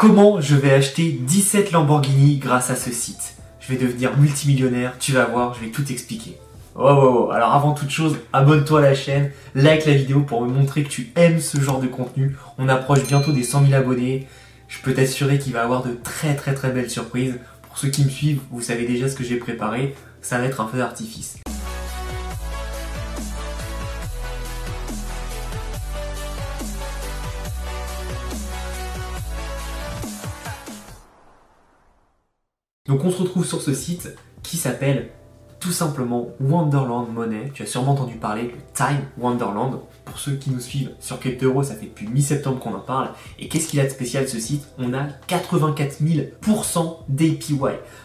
Comment je vais acheter 17 Lamborghini grâce à ce site? Je vais devenir multimillionnaire, tu vas voir, je vais tout expliquer. Oh, oh, oh. Alors avant toute chose, abonne-toi à la chaîne, like la vidéo pour me montrer que tu aimes ce genre de contenu. On approche bientôt des 100 000 abonnés. Je peux t'assurer qu'il va y avoir de très très très belles surprises. Pour ceux qui me suivent, vous savez déjà ce que j'ai préparé. Ça va être un feu d'artifice. Donc on se retrouve sur ce site qui s'appelle tout simplement Wonderland Money. Tu as sûrement entendu parler de Time Wonderland. Pour ceux qui nous suivent sur Crypto ça fait depuis mi-septembre qu'on en parle. Et qu'est-ce qu'il a de spécial ce site? On a 84 000% d'APY.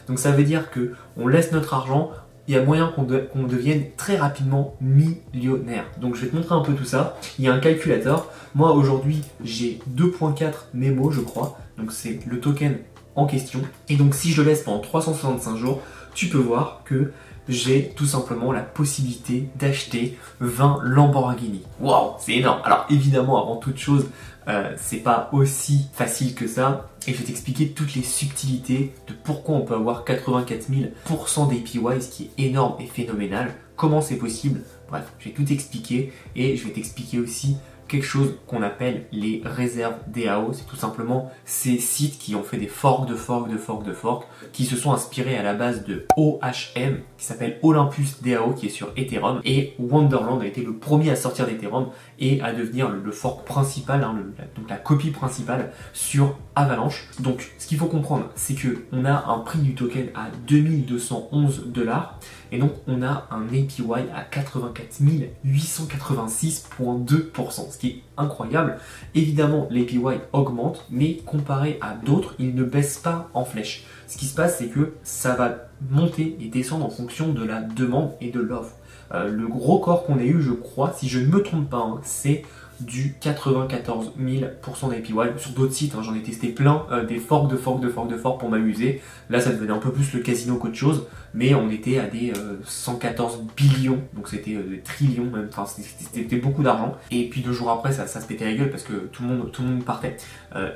Donc ça veut dire que on laisse notre argent, il y a moyen qu'on devienne très rapidement millionnaire. Donc je vais te montrer un peu tout ça. Il y a un calculateur. Moi aujourd'hui j'ai 2.4 Nemo je crois. Donc c'est le token question. Et donc si je laisse pendant 365 jours, tu peux voir que j'ai tout simplement la possibilité d'acheter 20 Lamborghini. Waouh, c'est énorme. Alors évidemment, avant toute chose, euh, c'est pas aussi facile que ça. Et je vais t'expliquer toutes les subtilités de pourquoi on peut avoir 84 000% d'APY, ce qui est énorme et phénoménal. Comment c'est possible? Bref, je vais tout expliquer et je vais t'expliquer aussi quelque chose qu'on appelle les réserves DAO. C'est tout simplement ces sites qui ont fait des forks de forks de forks de forks, qui se sont inspirés à la base de OHM, qui s'appelle Olympus DAO, qui est sur Ethereum. Et Wonderland a été le premier à sortir d'Ethereum et à devenir le, fork principal, hein, donc la copie principale sur Avalanche. Donc ce qu'il faut comprendre, c'est que on a un prix du token à 2211 dollars et donc on a un APY à 84 886.2%, ce qui est incroyable. Évidemment, l'APY augmente, mais comparé à d'autres, il ne baisse pas en flèche. Ce qui se passe, c'est que ça va monter et descendre en fonction de la demande et de l'offre. Euh, le gros corps qu'on a eu, je crois, si je ne me trompe pas, hein, c'est du 94 000% d'APY. Sur d'autres sites, hein, j'en ai testé plein, euh, des forks de forks de forks de forks pour m'amuser. Là, ça devenait un peu plus le casino qu'autre chose, mais on était à des 114 euh, billions, donc c'était des trillions même, enfin c'était beaucoup d'argent. Et puis deux jours après, ça, ça se pétait la gueule parce que tout le monde, tout le monde partait.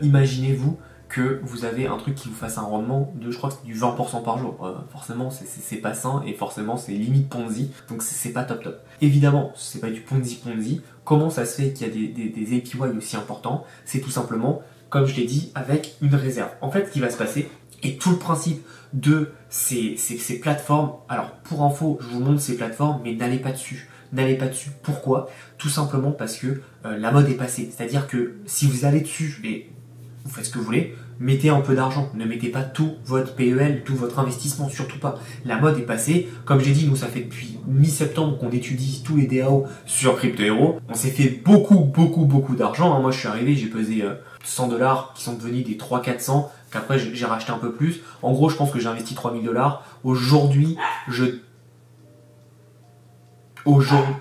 Imaginez-vous que vous avez un truc qui vous fasse un rendement de, je crois que c'est du 20% par jour. Euh, forcément, c'est pas sain et forcément, c'est limite Ponzi, donc c'est pas top top. Évidemment, c'est pas du Ponzi Ponzi. Comment ça se fait qu'il y a des, des, aussi importants? C'est tout simplement, comme je l'ai dit, avec une réserve. En fait, ce qui va se passer, et tout le principe de ces, plateformes, alors pour info, je vous montre ces plateformes, mais n'allez pas dessus n'allez pas dessus. Pourquoi? Tout simplement parce que euh, la mode est passée. C'est-à-dire que si vous allez dessus, mais vous faites ce que vous voulez, mettez un peu d'argent, ne mettez pas tout votre PEL, tout votre investissement, surtout pas. La mode est passée, comme j'ai dit, nous ça fait depuis mi-septembre qu'on étudie tous les DAO sur Crypto Hero. On s'est fait beaucoup, beaucoup, beaucoup d'argent. Hein. Moi je suis arrivé, j'ai pesé 100 euh, dollars qui sont devenus des 300-400, qu'après j'ai racheté un peu plus. En gros, je pense que j'ai investi 3000 dollars. Aujourd'hui, je... Aujourd'hui...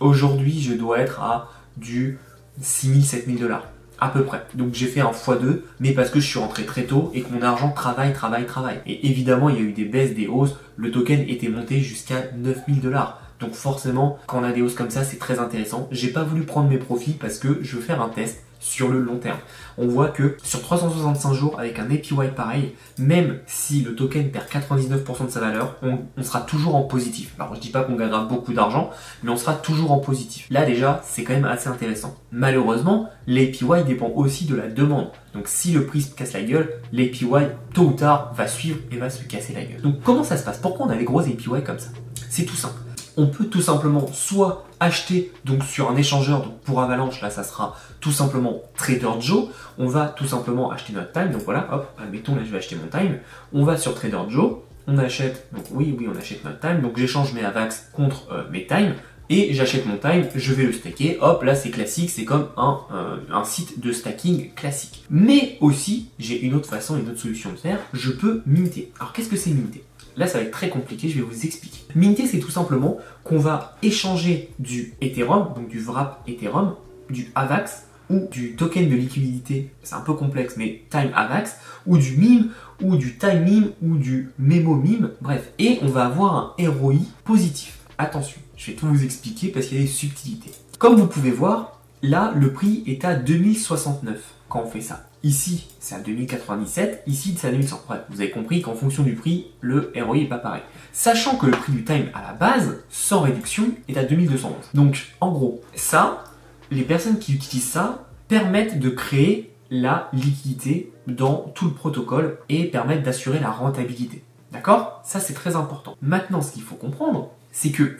Aujourd'hui, je dois être à du 6000, 7000 dollars. À peu près. Donc j'ai fait un x2, mais parce que je suis rentré très tôt et que mon argent travaille, travaille, travaille. Et évidemment, il y a eu des baisses, des hausses. Le token était monté jusqu'à 9000 dollars. Donc forcément, quand on a des hausses comme ça, c'est très intéressant. J'ai pas voulu prendre mes profits parce que je veux faire un test sur le long terme. On voit que sur 365 jours, avec un APY pareil, même si le token perd 99% de sa valeur, on, sera toujours en positif. Alors je dis pas qu'on gagnera beaucoup d'argent, mais on sera toujours en positif. Là déjà, c'est quand même assez intéressant. Malheureusement, l'APY dépend aussi de la demande. Donc si le prix se casse la gueule, l'APY tôt ou tard va suivre et va se casser la gueule. Donc comment ça se passe? Pourquoi on a des gros APY comme ça? C'est tout simple on peut tout simplement soit acheter donc sur un échangeur, donc pour Avalanche, là ça sera tout simplement Trader Joe, on va tout simplement acheter notre time, donc voilà, hop, admettons là je vais acheter mon time, on va sur Trader Joe, on achète, donc oui, oui, on achète notre time, donc j'échange mes AVAX contre euh, mes time, et j'achète mon time, je vais le stacker, hop, là c'est classique, c'est comme un, euh, un, site de stacking classique. Mais aussi, j'ai une autre façon, une autre solution de faire, je peux minter. Alors qu'est-ce que c'est minter Là, ça va être très compliqué, je vais vous expliquer. Minter, c'est tout simplement qu'on va échanger du Ethereum, donc du wrap Ethereum, du AVAX ou du token de liquidité, c'est un peu complexe, mais Time AVAX, ou du MIM, ou du Time MIM, ou du Memo MIM, bref. Et on va avoir un ROI positif. Attention, je vais tout vous expliquer parce qu'il y a des subtilités. Comme vous pouvez voir, là, le prix est à 2069 quand on fait ça. Ici, c'est à 2097, ici, c'est à 2100. Bref, vous avez compris qu'en fonction du prix, le ROI est pas pareil. Sachant que le prix du time à la base, sans réduction, est à 2211. Donc, en gros, ça, les personnes qui utilisent ça permettent de créer la liquidité dans tout le protocole et permettent d'assurer la rentabilité. D'accord? Ça, c'est très important. Maintenant, ce qu'il faut comprendre, c'est que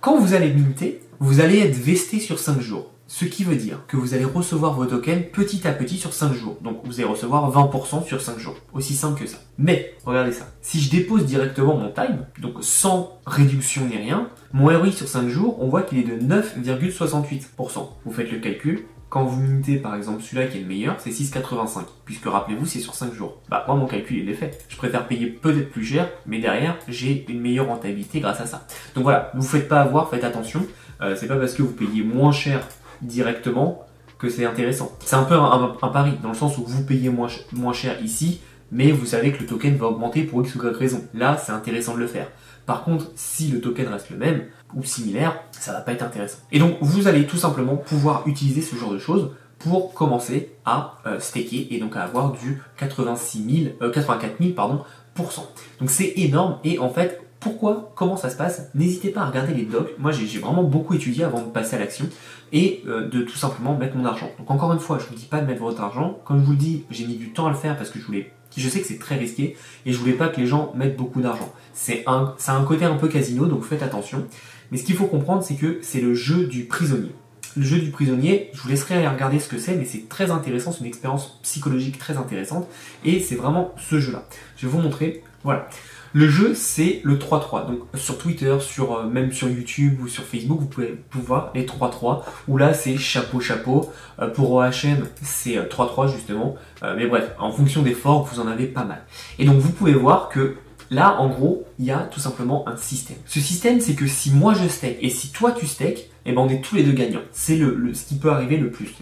quand vous allez minter, vous allez être vesté sur 5 jours. Ce qui veut dire que vous allez recevoir vos tokens petit à petit sur 5 jours. Donc vous allez recevoir 20% sur 5 jours. Aussi simple que ça. Mais, regardez ça. Si je dépose directement mon time, donc sans réduction ni rien, mon ROI sur 5 jours, on voit qu'il est de 9,68%. Vous faites le calcul, quand vous minutez par exemple celui-là qui est le meilleur, c'est 6,85. Puisque rappelez-vous, c'est sur 5 jours. Bah moi mon calcul il est fait. Je préfère payer peut-être plus cher, mais derrière j'ai une meilleure rentabilité grâce à ça. Donc voilà, ne vous faites pas avoir, faites attention. Euh, c'est pas parce que vous payez moins cher directement que c'est intéressant. C'est un peu un, pari, dans le sens où vous payez moins, cher ici, mais vous savez que le token va augmenter pour X ou Y raison. Là, c'est intéressant de le faire. Par contre, si le token reste le même ou similaire, ça va pas être intéressant. Et donc, vous allez tout simplement pouvoir utiliser ce genre de choses pour commencer à euh, staker et donc à avoir du 86 000, 84 000 pardon, Donc c'est énorme et en fait pourquoi, comment ça se passe, n'hésitez pas à regarder les docs. Moi, j'ai vraiment beaucoup étudié avant de passer à l'action et euh, de tout simplement mettre mon argent. Donc encore une fois, je vous dis pas de mettre votre argent. Comme je vous le dis, j'ai mis du temps à le faire parce que je voulais, je sais que c'est très risqué et je voulais pas que les gens mettent beaucoup d'argent. C'est un, ça un côté un peu casino, donc faites attention. Mais ce qu'il faut comprendre, c'est que c'est le jeu du prisonnier. Le jeu du prisonnier, je vous laisserai aller regarder ce que c'est, mais c'est très intéressant, c'est une expérience psychologique très intéressante, et c'est vraiment ce jeu-là. Je vais vous montrer, voilà. Le jeu, c'est le 3-3. Donc sur Twitter, euh, même sur YouTube ou sur Facebook, vous pouvez, voir les 3-3. Où là, c'est chapeau chapeau. Euh, pour OHM, c'est 3-3 euh, justement. mais bref, en fonction des forks, vous en avez pas mal. Et donc vous pouvez voir que là, en gros, il y a tout simplement un système. Ce système, c'est que si moi je stake et si toi tu stake, eh ben on est tous les deux gagnants. C'est le, ce qui peut arriver le plus.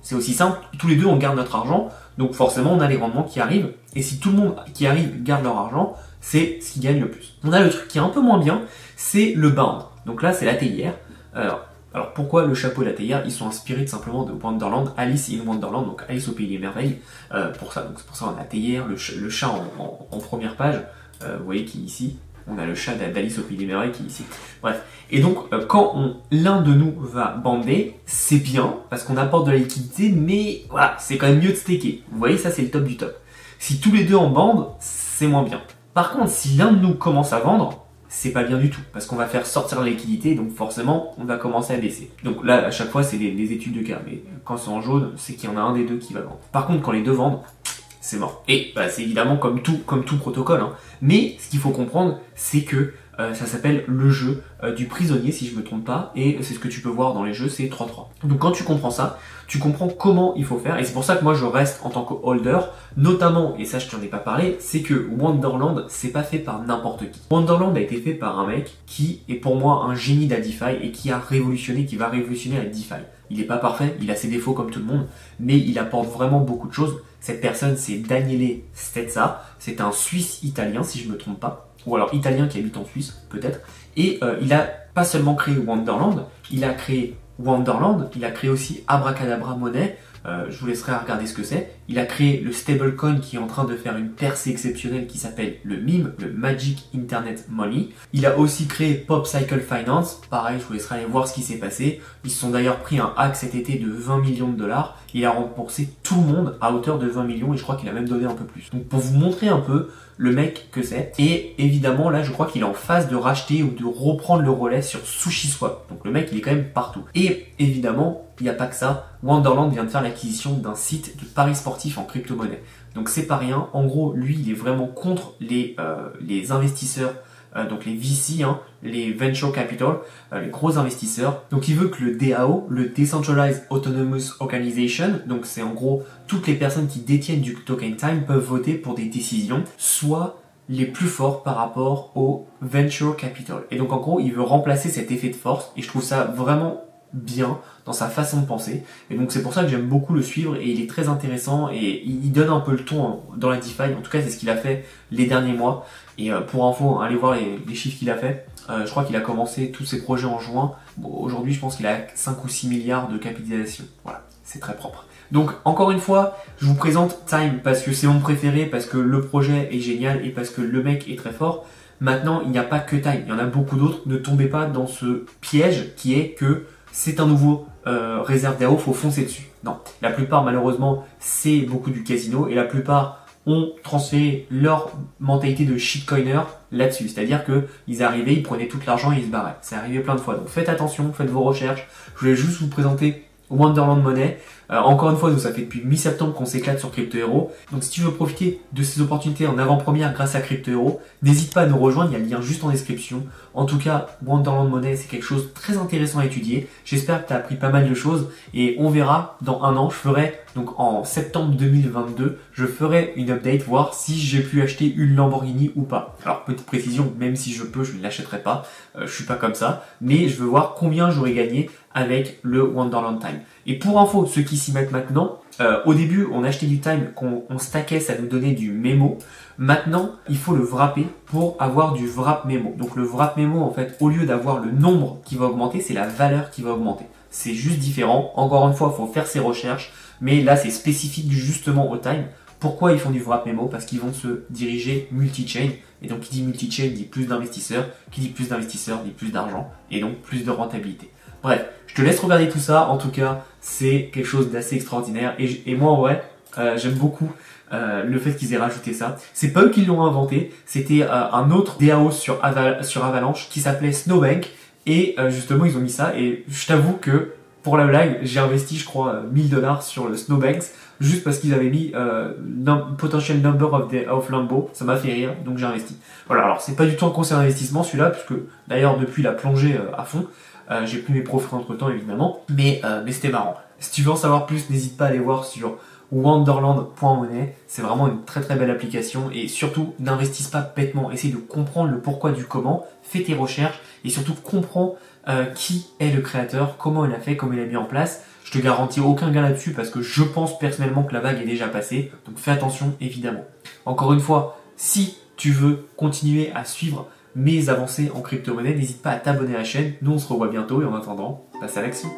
C'est aussi simple. Tous les deux, on garde notre argent. Donc forcément, on a les rendements qui arrivent. Et si tout le monde qui arrive garde leur argent, c'est ce qui gagne le plus. On a le truc qui est un peu moins bien, c'est le bound. Donc là, c'est la théière. Alors, pourquoi le chapeau et la théière Ils sont inspirés simplement de Wonderland, Alice in Wonderland, donc Alice au pays des merveilles. Euh, pour ça, donc c'est pour ça on a la le, chat en, première page. Euh, vous voyez qui est ici. On a le chat d'Alice au pays des merveilles qui est ici. Bref. Et donc, euh, quand l'un de nous va bander, c'est bien parce qu'on apporte de la liquidité, mais voilà, c'est quand même mieux de staker. Vous voyez, ça c'est le top du top. Si tous les deux en bandent, c'est moins bien. Par contre, si l'un de nous commence à vendre, c'est pas bien du tout, parce qu'on va faire sortir la liquidité, donc forcément, on va commencer à baisser. Donc là, à chaque fois, c'est des, études de cas, mais quand c'est en jaune, c'est qu'il y en a un des deux qui va vendre. Par contre, quand les deux vendent, c'est mort. Et bah, c'est évidemment comme tout, comme tout protocole. Hein. Mais ce qu'il faut comprendre, c'est que euh, ça s'appelle le jeu euh, du prisonnier, si je me trompe pas, et c'est ce que tu peux voir dans les jeux, c'est 3-3. Donc quand tu comprends ça, tu comprends comment il faut faire, et c'est pour ça que moi je reste en tant que holder, notamment, et ça je t'en ai pas parlé, c'est que Wonderland, c'est pas fait par n'importe qui. Wonderland a été fait par un mec qui est pour moi un génie d'Adify et qui a révolutionné, qui va révolutionner la DeFi. Il est pas parfait, il a ses défauts comme tout le monde, mais il apporte vraiment beaucoup de choses. Cette personne, c'est Daniele Stetza, c'est un Suisse italien si je me trompe pas ou alors italien qui habite en Suisse, peut-être. Et euh, il a pas seulement créé Wonderland, il a créé Wonderland, il a créé aussi Abracadabra Monnaie, euh, je vous laisserai regarder ce que c'est. Il a créé le stablecoin qui est en train de faire une percée exceptionnelle qui s'appelle le MIM, le Magic Internet Money. Il a aussi créé Pop Cycle Finance. Pareil, je vous laisserai aller voir ce qui s'est passé. Ils se sont d'ailleurs pris un hack cet été de 20 millions de dollars. Il a remboursé tout le monde à hauteur de 20 millions et je crois qu'il a même donné un peu plus. Donc pour vous montrer un peu le mec que c'est. Et évidemment, là, je crois qu'il est en phase de racheter ou de reprendre le relais sur SushiSwap. Donc le mec, il est quand même partout. Et évidemment, il n'y a pas que ça. Wonderland vient de faire l'acquisition d'un site de paris sportif en crypto-monnaie. Donc c'est pas rien. En gros, lui, il est vraiment contre les, euh, les investisseurs euh, donc les VC, hein, les Venture Capital, euh, les gros investisseurs. Donc il veut que le DAO, le Decentralized Autonomous Organization, donc c'est en gros toutes les personnes qui détiennent du token time peuvent voter pour des décisions, soit les plus forts par rapport au venture capital. Et donc en gros, il veut remplacer cet effet de force et je trouve ça vraiment bien dans sa façon de penser. Et donc c'est pour ça que j'aime beaucoup le suivre et il est très intéressant et il donne un peu le ton dans la DeFi. En tout cas, c'est ce qu'il a fait les derniers mois. Et euh, pour info, allez voir les, chiffres qu'il a fait. je crois qu'il a commencé tous ses projets en juin. Aujourd'hui, je pense qu'il a 5 ou 6 milliards de capitalisation. Voilà, c'est très propre. Donc encore une fois, je vous présente Time parce que c'est mon préféré, parce que le projet est génial et parce que le mec est très fort. Maintenant, il n'y a pas que Time, il y en a beaucoup d'autres. Ne tombez pas dans ce piège qui est que c'est un nouveau euh, réserve il faut foncer dessus. Non, la plupart malheureusement c'est beaucoup du casino et la plupart ont transféré leur mentalité de shitcoiner là-dessus. C'est-à-dire que ils arrivaient, ils prenaient tout l'argent et ils se barraient. C'est arrivé plein de fois. Donc faites attention, faites vos recherches. Je voulais juste vous présenter Wonderland Money. Euh, encore une fois, nous, ça fait depuis mi-septembre qu'on s'éclate sur Crypto Hero. Donc si tu veux profiter de ces opportunités en avant-première grâce à Crypto Hero, n'hésite pas à nous rejoindre, il y a le lien juste en description. En tout cas, Wonderland Money, c'est quelque chose de très intéressant à étudier. J'espère que tu as appris pas mal de choses et on verra dans un an, je ferai, donc en septembre 2022, je ferai une update, voir si j'ai pu acheter une Lamborghini ou pas. Alors, petite précision, même si je peux, je ne l'achèterai pas. Euh, je suis pas comme ça. Mais je veux voir combien j'aurais gagné avec le Wonderland Time. Et pour info, ceux qui s'y mettent maintenant, euh, au début, on achetait du time qu'on on stackait, ça nous donnait du mémo. Maintenant, il faut le wrapper pour avoir du wrap mémo. Donc le wrap mémo, en fait, au lieu d'avoir le nombre qui va augmenter, c'est la valeur qui va augmenter. C'est juste différent. Encore une fois, il faut faire ses recherches. Mais là, c'est spécifique justement au time. Pourquoi ils font du wrap mémo? Parce qu'ils vont se diriger multi-chain. Et donc, qui dit multi-chain dit plus d'investisseurs. Qui dit plus d'investisseurs dit plus d'argent. Et donc, plus de rentabilité. Bref, je te laisse regarder tout ça. En tout cas, c'est quelque chose d'assez extraordinaire. Et, moi, ouais, euh, j'aime beaucoup euh, le fait qu'ils aient rajouté ça. C'est pas eux qui l'ont inventé. C'était euh, un autre DAO sur, Avalanche qui s'appelait Snowbank. Et justement, ils ont mis ça. Et je t'avoue que pour la blague, j'ai investi, je crois, 1000 dollars sur le Snowbanks juste parce qu'ils avaient mis potential number of, of Lambo. Ça m'a fait rire, donc j'ai investi. Voilà. Alors c'est pas du tout un conseil d'investissement celui-là, puisque d'ailleurs depuis il a plongé à fond. Euh, j'ai pris mes profits entre temps évidemment, mais, euh, mais c'était marrant. Si tu veux en savoir plus, n'hésite pas à aller voir sur wonderland.money. C'est vraiment une très très belle application et surtout n'investisse pas bêtement. Essaye de comprendre le pourquoi du comment, fais tes recherches et surtout comprends euh, qui est le créateur, comment il a fait, comment il a mis en place. Je te garantis aucun gain là-dessus parce que je pense personnellement que la vague est déjà passée. Donc fais attention évidemment. Encore une fois, si tu veux continuer à suivre mes avancées en crypto-monnaie, n'hésite pas à t'abonner à la chaîne. Nous, on se revoit bientôt et en attendant, passe à l'action.